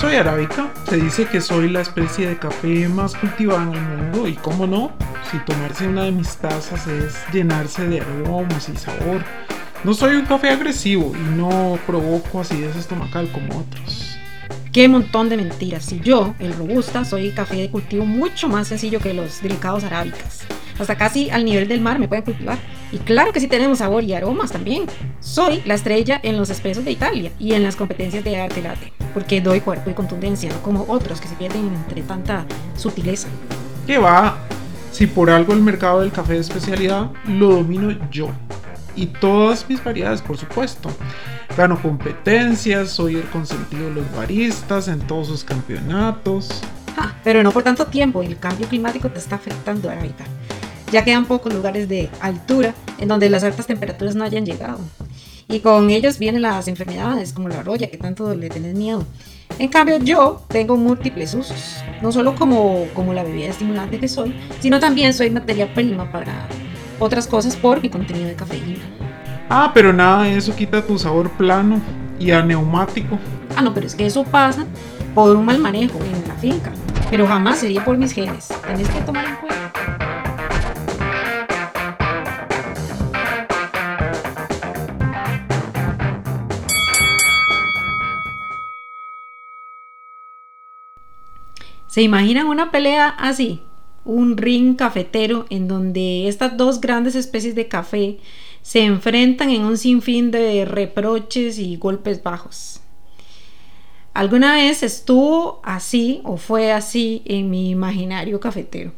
Soy arábica, se dice que soy la especie de café más cultivada en el mundo y cómo no, si tomarse una de mis tazas es llenarse de aromas y sabor. No soy un café agresivo y no provoco acidez estomacal como otros. Qué montón de mentiras. Y yo, el robusta, soy café de cultivo mucho más sencillo que los delicados arábicas. Hasta casi al nivel del mar me pueden cultivar. Y claro que sí tenemos sabor y aromas también. Soy la estrella en los espesos de Italia y en las competencias de arte latte. Porque doy cuerpo y contundencia, no como otros que se pierden entre tanta sutileza. ¿Qué va? Si por algo el mercado del café de especialidad lo domino yo. Y todas mis variedades, por supuesto. Gano competencias, soy el consentido de los baristas en todos sus campeonatos. Ah, pero no por tanto tiempo, el cambio climático te está afectando ahorita. Ya quedan pocos lugares de altura en donde las altas temperaturas no hayan llegado. Y con ellos vienen las enfermedades como la roya, que tanto le tenés miedo. En cambio, yo tengo múltiples usos. No solo como, como la bebida estimulante que soy, sino también soy materia prima para otras cosas por mi contenido de cafeína. Ah, pero nada de eso quita tu sabor plano y a neumático. Ah, no, pero es que eso pasa por un mal manejo en la finca. Pero jamás sería por mis genes. Tenés que tomar en cuenta. ¿Se imaginan una pelea así? Un ring cafetero en donde estas dos grandes especies de café se enfrentan en un sinfín de reproches y golpes bajos. Alguna vez estuvo así o fue así en mi imaginario cafetero.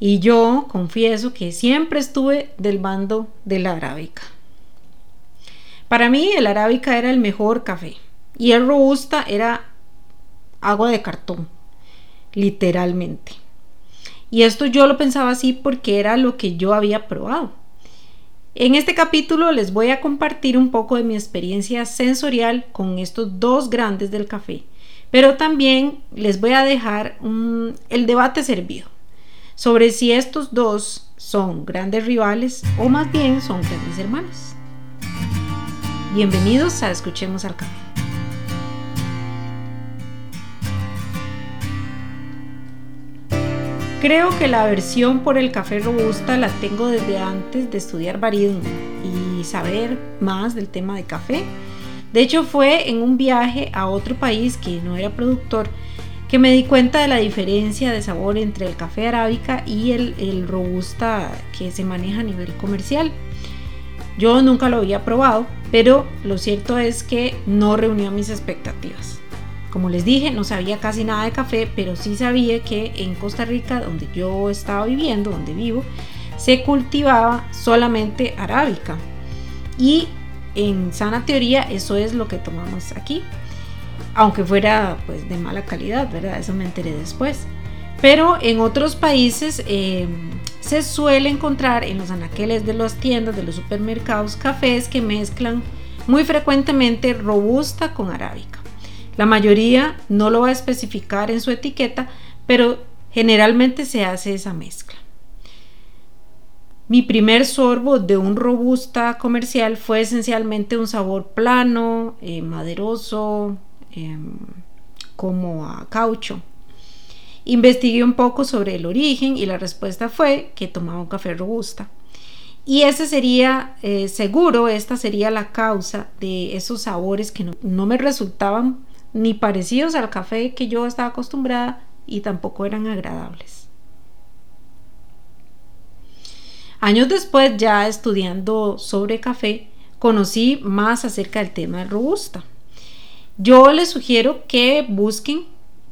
Y yo confieso que siempre estuve del bando de la arábica. Para mí el arábica era el mejor café y el robusta era agua de cartón, literalmente. Y esto yo lo pensaba así porque era lo que yo había probado. En este capítulo les voy a compartir un poco de mi experiencia sensorial con estos dos grandes del café, pero también les voy a dejar el debate servido sobre si estos dos son grandes rivales o más bien son grandes hermanos. Bienvenidos a Escuchemos al Café. Creo que la aversión por el café robusta la tengo desde antes de estudiar barismo y saber más del tema de café. De hecho fue en un viaje a otro país que no era productor que me di cuenta de la diferencia de sabor entre el café arábica y el, el robusta que se maneja a nivel comercial. Yo nunca lo había probado, pero lo cierto es que no reunió mis expectativas. Como les dije, no sabía casi nada de café, pero sí sabía que en Costa Rica, donde yo estaba viviendo, donde vivo, se cultivaba solamente arábica. Y en sana teoría eso es lo que tomamos aquí. Aunque fuera pues de mala calidad, ¿verdad? Eso me enteré después. Pero en otros países eh, se suele encontrar en los anaqueles de las tiendas, de los supermercados, cafés que mezclan muy frecuentemente robusta con arábica. La mayoría no lo va a especificar en su etiqueta, pero generalmente se hace esa mezcla. Mi primer sorbo de un robusta comercial fue esencialmente un sabor plano, eh, maderoso, em, como a caucho. Investigué un poco sobre el origen y la respuesta fue que tomaba un café robusta. Y ese sería, eh, seguro, esta sería la causa de esos sabores que no me resultaban ni parecidos al café que yo estaba acostumbrada y tampoco eran agradables. Años después, ya estudiando sobre café, conocí más acerca del tema robusta. Yo les sugiero que busquen,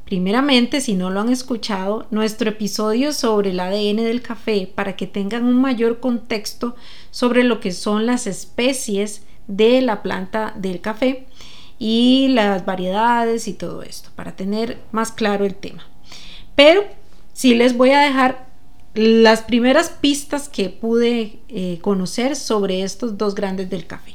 primeramente, si no lo han escuchado, nuestro episodio sobre el ADN del café para que tengan un mayor contexto sobre lo que son las especies de la planta del café y las variedades y todo esto para tener más claro el tema. Pero sí les voy a dejar las primeras pistas que pude eh, conocer sobre estos dos grandes del café.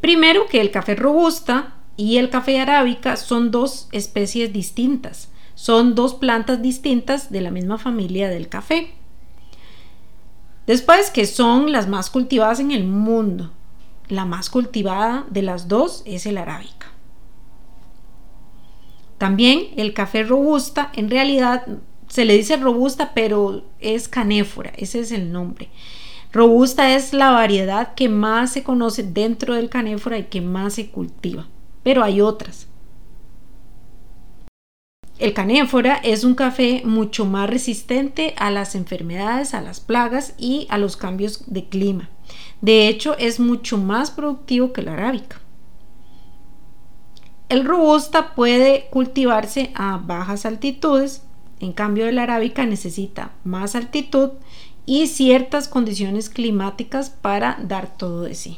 Primero que el café robusta y el café arábica son dos especies distintas, son dos plantas distintas de la misma familia del café. Después que son las más cultivadas en el mundo, la más cultivada de las dos es el arábica. También el café robusta, en realidad se le dice robusta, pero es canéfora, ese es el nombre. Robusta es la variedad que más se conoce dentro del canéfora y que más se cultiva, pero hay otras. El canéfora es un café mucho más resistente a las enfermedades, a las plagas y a los cambios de clima. De hecho, es mucho más productivo que la arábica. El robusta puede cultivarse a bajas altitudes, en cambio el arábica necesita más altitud y ciertas condiciones climáticas para dar todo de sí.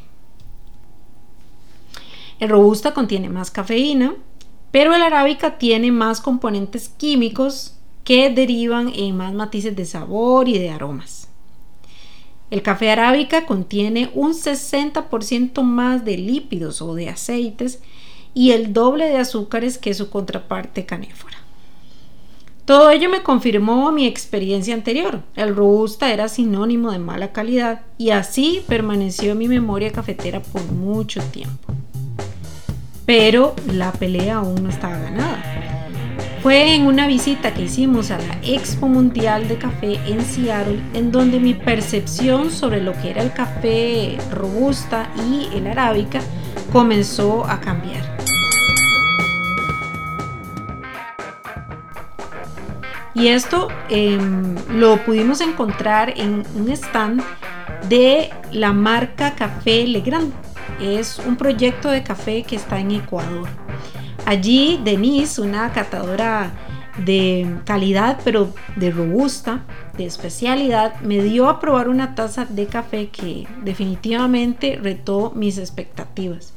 El robusta contiene más cafeína, pero el arábica tiene más componentes químicos que derivan en más matices de sabor y de aromas. El café arábica contiene un 60% más de lípidos o de aceites y el doble de azúcares que su contraparte canéfora. Todo ello me confirmó mi experiencia anterior. El robusta era sinónimo de mala calidad y así permaneció en mi memoria cafetera por mucho tiempo pero la pelea aún no estaba ganada. Fue en una visita que hicimos a la Expo Mundial de Café en Seattle en donde mi percepción sobre lo que era el café robusta y el arábica comenzó a cambiar. Y esto em, lo pudimos encontrar en un stand de la marca Café Legrand es un proyecto de café que está en Ecuador. Allí Denise, una catadora de calidad pero de robusta, de especialidad, me dio a probar una taza de café que definitivamente retó mis expectativas.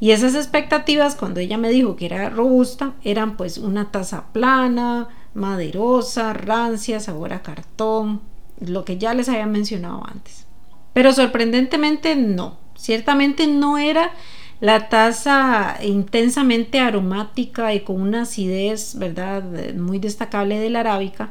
Y esas expectativas, cuando ella me dijo que era robusta, eran pues una taza plana, maderosa, rancia, sabor a cartón, lo que ya les había mencionado antes. Pero sorprendentemente no. Ciertamente no era la taza intensamente aromática y con una acidez, ¿verdad?, muy destacable de la arábica,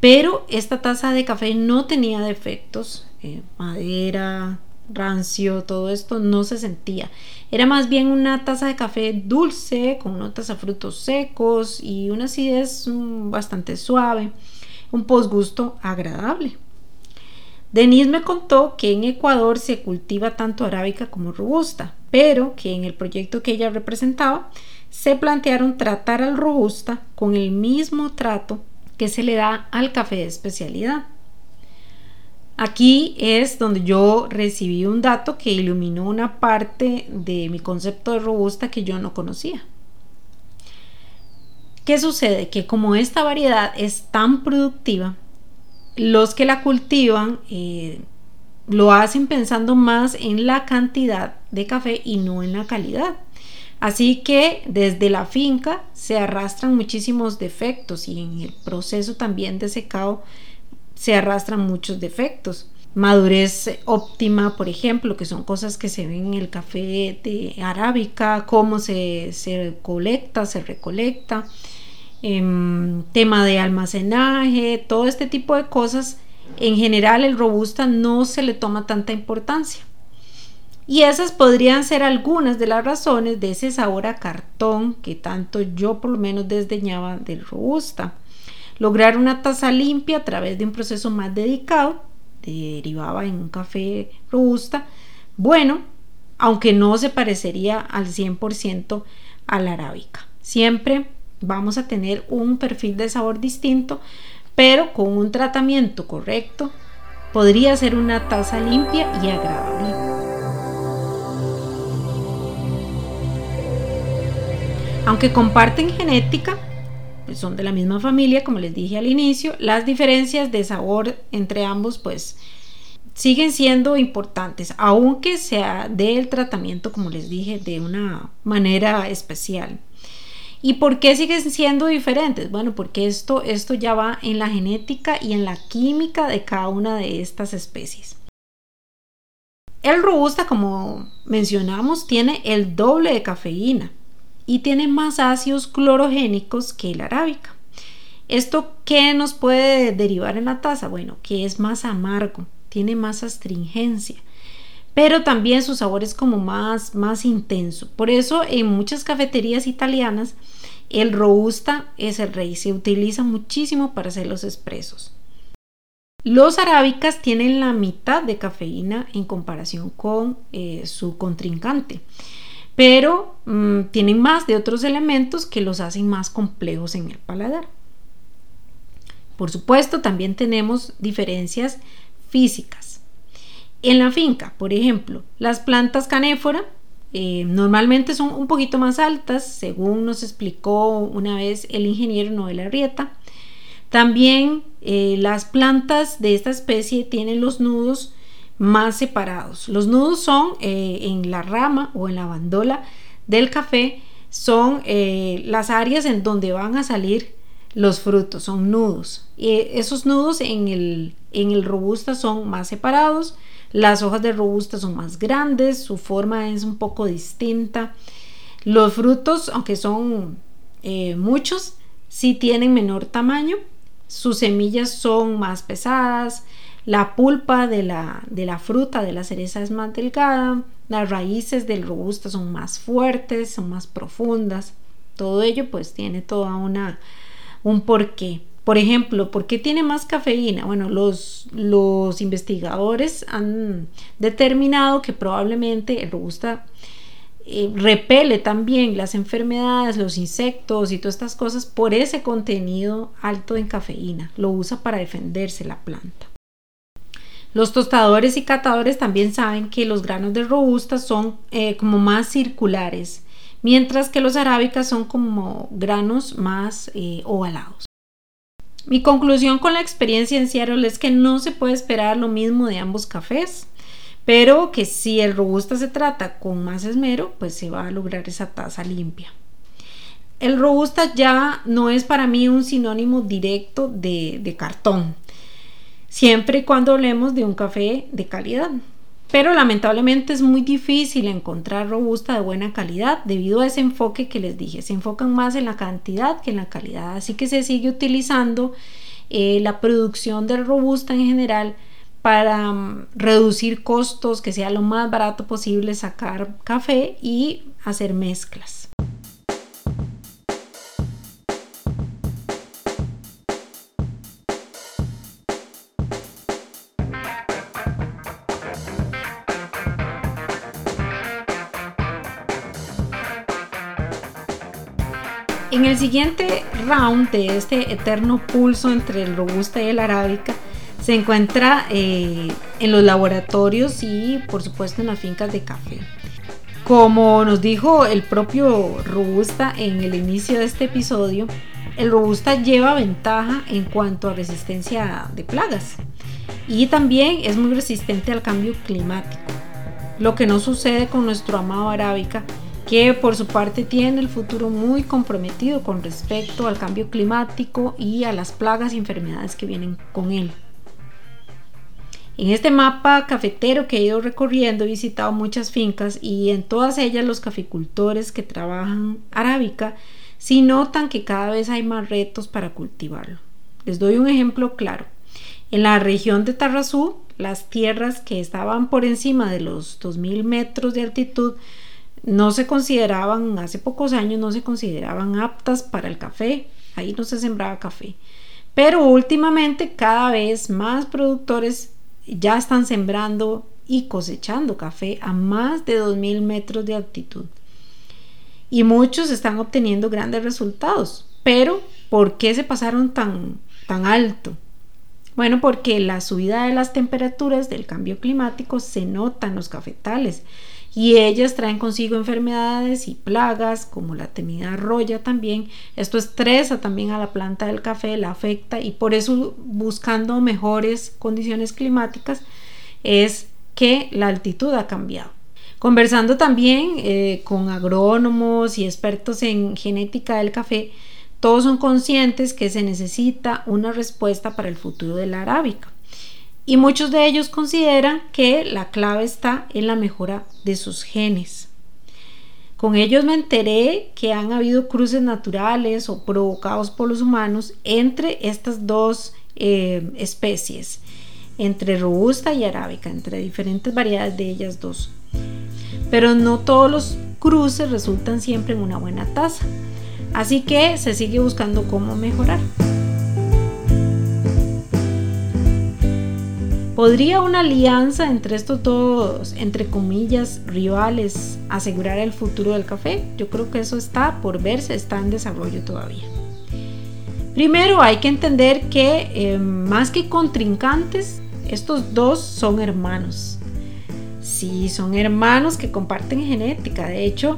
pero esta taza de café no tenía defectos, eh, madera, rancio, todo esto no se sentía. Era más bien una taza de café dulce, con notas a frutos secos y una acidez mm, bastante suave, un posgusto agradable. Denise me contó que en Ecuador se cultiva tanto arábica como robusta, pero que en el proyecto que ella representaba se plantearon tratar al robusta con el mismo trato que se le da al café de especialidad. Aquí es donde yo recibí un dato que iluminó una parte de mi concepto de robusta que yo no conocía. ¿Qué sucede? Que como esta variedad es tan productiva, los que la cultivan eh, lo hacen pensando más en la cantidad de café y no en la calidad. Así que desde la finca se arrastran muchísimos defectos y en el proceso también de secado se arrastran muchos defectos. Madurez óptima, por ejemplo, que son cosas que se ven en el café de arábica, cómo se, se colecta, se recolecta Em, tema de almacenaje, todo este tipo de cosas, en general el robusta no se le toma tanta importancia. Y esas podrían ser algunas de las razones de ese sabor a cartón que tanto yo por lo menos desdeñaba del robusta. Lograr una taza limpia a través de un proceso más dedicado, derivaba en un café robusta, bueno, aunque no se parecería al 100% a la arábica. Siempre vamos a tener un perfil de sabor distinto, pero con un tratamiento correcto podría ser una taza limpia y agradable. Aunque comparten genética, pues son de la misma familia, como les dije al inicio, las diferencias de sabor entre ambos pues siguen siendo importantes, aunque sea del tratamiento, como les dije, de una manera especial. ¿Y por qué siguen siendo diferentes? Bueno, porque esto, esto ya va en la genética y en la química de cada una de estas especies. El robusta, como mencionamos, tiene el doble de cafeína y tiene más ácidos clorogénicos que el arábica. ¿Esto qué nos puede derivar en la taza? Bueno, que es más amargo, tiene más astringencia pero también su sabor es como más, más intenso. Por eso en muchas cafeterías italianas el robusta es el rey, se utiliza muchísimo para hacer los expresos. Los arábicas tienen la mitad de cafeína en comparación con eh, su contrincante, pero mm, tienen más de otros elementos que los hacen más complejos en el paladar. Por supuesto, también tenemos diferencias físicas. En la finca, por ejemplo, las plantas canéfora eh, normalmente son un poquito más altas, según nos explicó una vez el ingeniero Noel Arrieta. También eh, las plantas de esta especie tienen los nudos más separados. Los nudos son eh, en la rama o en la bandola del café, son las áreas en donde van a salir los frutos, son nudos. Esos nudos en el, en el robusta son más separados las hojas de robusta son más grandes, su forma es un poco distinta. Los frutos, aunque son eh, muchos, sí tienen menor tamaño. Sus semillas son más pesadas. La pulpa de la, de la fruta de la cereza es más delgada. Las raíces del robusta son más fuertes, son más profundas. Todo ello pues tiene toda una un porqué. Por ejemplo, ¿por qué tiene más cafeína? Bueno, los, los investigadores han determinado que probablemente el robusta eh, repele también las enfermedades, los insectos y todas estas cosas por ese contenido alto en cafeína. Lo usa para defenderse la planta. Los tostadores y catadores también saben que los granos de robusta son eh, como más circulares, mientras que los arábicas son como granos más eh, ovalados. Mi conclusión con la experiencia en Seattle es que no se puede esperar lo mismo de ambos cafés, pero que si el robusta se trata con más esmero, pues se va a lograr esa taza limpia. El robusta ya no es para mí un sinónimo directo de, de cartón, siempre y cuando hablemos de un café de calidad. Pero lamentablemente es muy difícil encontrar robusta de buena calidad debido a ese enfoque que les dije. Se enfocan más en la cantidad que en la calidad. Así que se sigue utilizando eh, la producción del robusta en general para mm, reducir costos, que sea lo más barato posible sacar café y hacer mezclas. En el siguiente round de este eterno pulso entre el robusta y el arábica, se encuentra eh, en los laboratorios y por supuesto en las fincas de café. Como nos dijo el propio Robusta en el inicio de este episodio, el Robusta lleva ventaja en cuanto a resistencia de plagas y también es muy resistente al cambio climático, lo que no sucede con nuestro amado arábica que por su parte tiene el futuro muy comprometido con respecto al cambio climático y a las plagas y enfermedades que vienen con él. En este mapa cafetero que he ido recorriendo he visitado muchas fincas y en todas ellas los caficultores que trabajan arábica sí notan que cada vez hay más retos para cultivarlo. Les doy un ejemplo claro. En la región de Tarrazú, las tierras que estaban por encima de los 2.000 metros de altitud no se consideraban, hace pocos años no se consideraban aptas para el café, ahí no se sembraba café. Pero últimamente cada vez más productores ya están sembrando y cosechando café a más de 2.000 metros de altitud. Y muchos están obteniendo grandes resultados. Pero, ¿por qué se pasaron tan, tan alto? Bueno, porque la subida de las temperaturas del cambio climático se nota en los cafetales y ellas traen consigo enfermedades y plagas como la temida roya también. Esto estresa también a la planta del café, la afecta y por eso buscando mejores condiciones climáticas es que la altitud ha cambiado. Conversando también eh, con agrónomos y expertos en genética del café, todos son conscientes que se necesita una respuesta para el futuro de la arábica y muchos de ellos consideran que la clave está en la mejora de sus genes. Con ellos me enteré que han habido cruces naturales o provocados por los humanos entre estas dos eh, especies. entre robusta y arábica, entre diferentes variedades de ellas dos. Pero no todos los cruces resultan siempre en una buena taza. Así que se sigue buscando cómo mejorar. ¿Podría una alianza entre estos dos, entre comillas, rivales, asegurar el futuro del café? Yo creo que eso está por verse, está en desarrollo todavía. Primero hay que entender que eh, más que contrincantes, estos dos son hermanos. Sí, son hermanos que comparten genética. De hecho,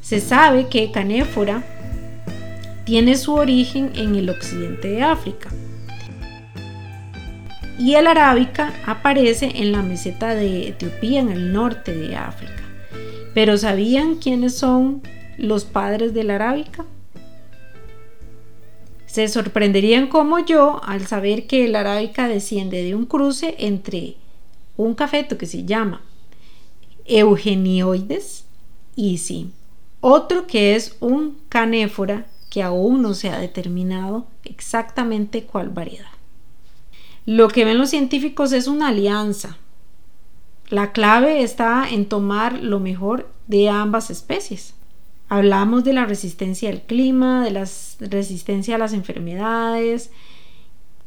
se sabe que Canéfora tiene su origen en el occidente de África. Y el arábica aparece en la meseta de Etiopía, en el norte de África. Pero ¿sabían quiénes son los padres del arábica? Se sorprenderían como yo al saber que el arábica desciende de un cruce entre un cafeto que se llama Eugenioides y sí, otro que es un canéfora que aún no se ha determinado exactamente cuál variedad. Lo que ven los científicos es una alianza. La clave está en tomar lo mejor de ambas especies. Hablamos de la resistencia al clima, de la resistencia a las enfermedades,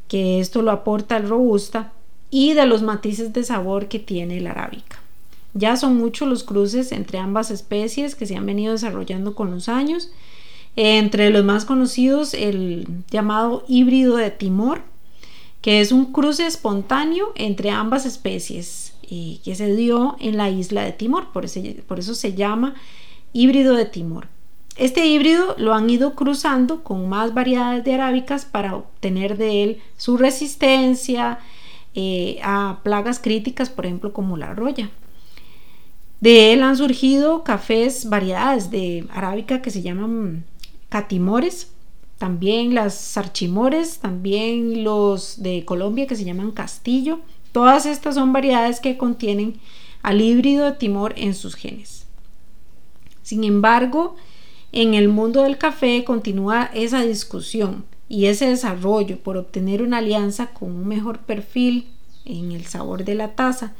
que esto lo aporta el robusta, y de los matices de sabor que tiene el arábica. Ya son muchos los cruces entre ambas especies que se han venido desarrollando con los años. Entre los más conocidos, el llamado híbrido de Timor, que es un cruce espontáneo entre ambas especies y que se dio en la isla de Timor, por eso se llama híbrido de Timor. Este híbrido lo han ido cruzando con más variedades de arábicas para obtener de él su resistencia eh, a plagas críticas, por ejemplo, como la roya. De él han surgido cafés, variedades de arábica que se llaman catimores, también las sarchimores, también los de Colombia que se llaman castillo. Todas estas son variedades que contienen al híbrido de Timor en sus genes. Sin embargo, en el mundo del café continúa esa discusión y ese desarrollo por obtener una alianza con un mejor perfil en el sabor de la taza.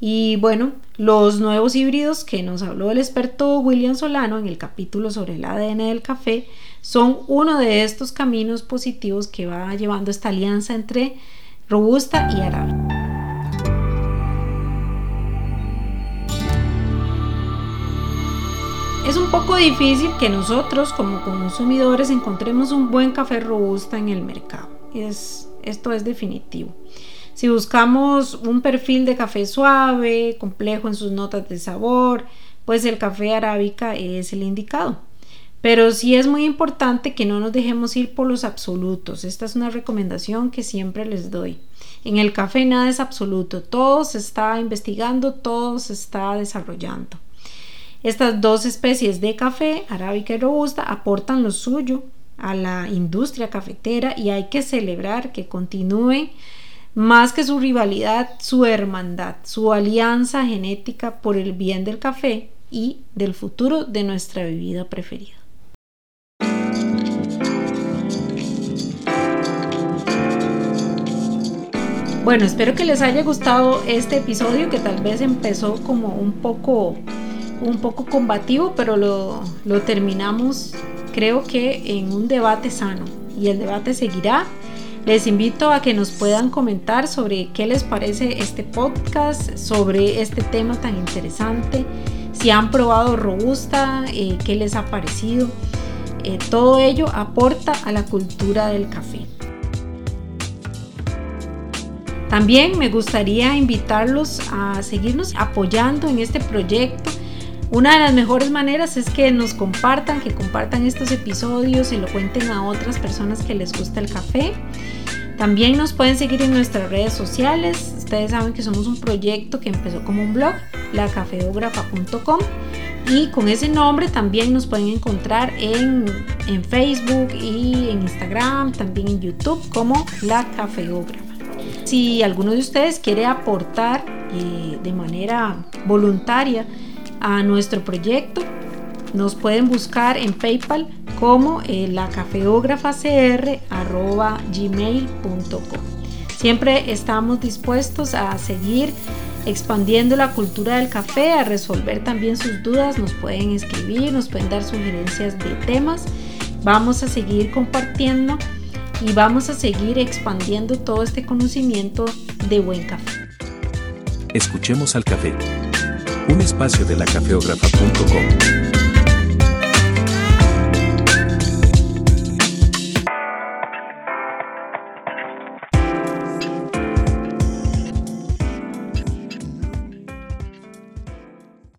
Y bueno, los nuevos híbridos que nos habló el experto William Solano en el capítulo sobre el ADN del café son uno de estos caminos positivos que va llevando esta alianza entre robusta y árabe. Es un poco difícil que nosotros como consumidores encontremos un buen café robusta en el mercado. Es, esto es definitivo. Si buscamos un perfil de café suave, complejo en sus notas de sabor, pues el café arábica es el indicado. Pero sí es muy importante que no nos dejemos ir por los absolutos. Esta es una recomendación que siempre les doy. En el café nada es absoluto, todo se está investigando, todo se está desarrollando. Estas dos especies de café, arábica y robusta, aportan lo suyo a la industria cafetera y hay que celebrar que continúe más que su rivalidad, su hermandad, su alianza genética por el bien del café y del futuro de nuestra bebida preferida. Bueno, espero que les haya gustado este episodio que tal vez empezó como un poco un poco combativo, pero lo, lo terminamos creo que en un debate sano y el debate seguirá. Les invito a que nos puedan comentar sobre qué les parece este podcast, sobre este tema tan interesante, si han probado Robusta, eh, qué les ha parecido. Eh, todo ello aporta a la cultura del café. También me gustaría invitarlos a seguirnos apoyando en este proyecto una de las mejores maneras es que nos compartan, que compartan estos episodios y lo cuenten a otras personas que les gusta el café. También nos pueden seguir en nuestras redes sociales. Ustedes saben que somos un proyecto que empezó como un blog, lacafeógrafa.com. Y con ese nombre también nos pueden encontrar en, Facebook y en Instagram, también en YouTube como La Cafeógrafa. Si alguno de ustedes quiere aportar eh, de manera voluntaria, a nuestro proyecto. Nos pueden buscar en PayPal como eh, gmail.com Siempre estamos dispuestos a seguir expandiendo la cultura del café, a resolver también sus dudas, nos pueden escribir, nos pueden dar sugerencias de temas. Vamos a seguir compartiendo y vamos a seguir expandiendo todo este conocimiento de buen café. Escuchemos al café. Un espacio de la cafeógrafa.com.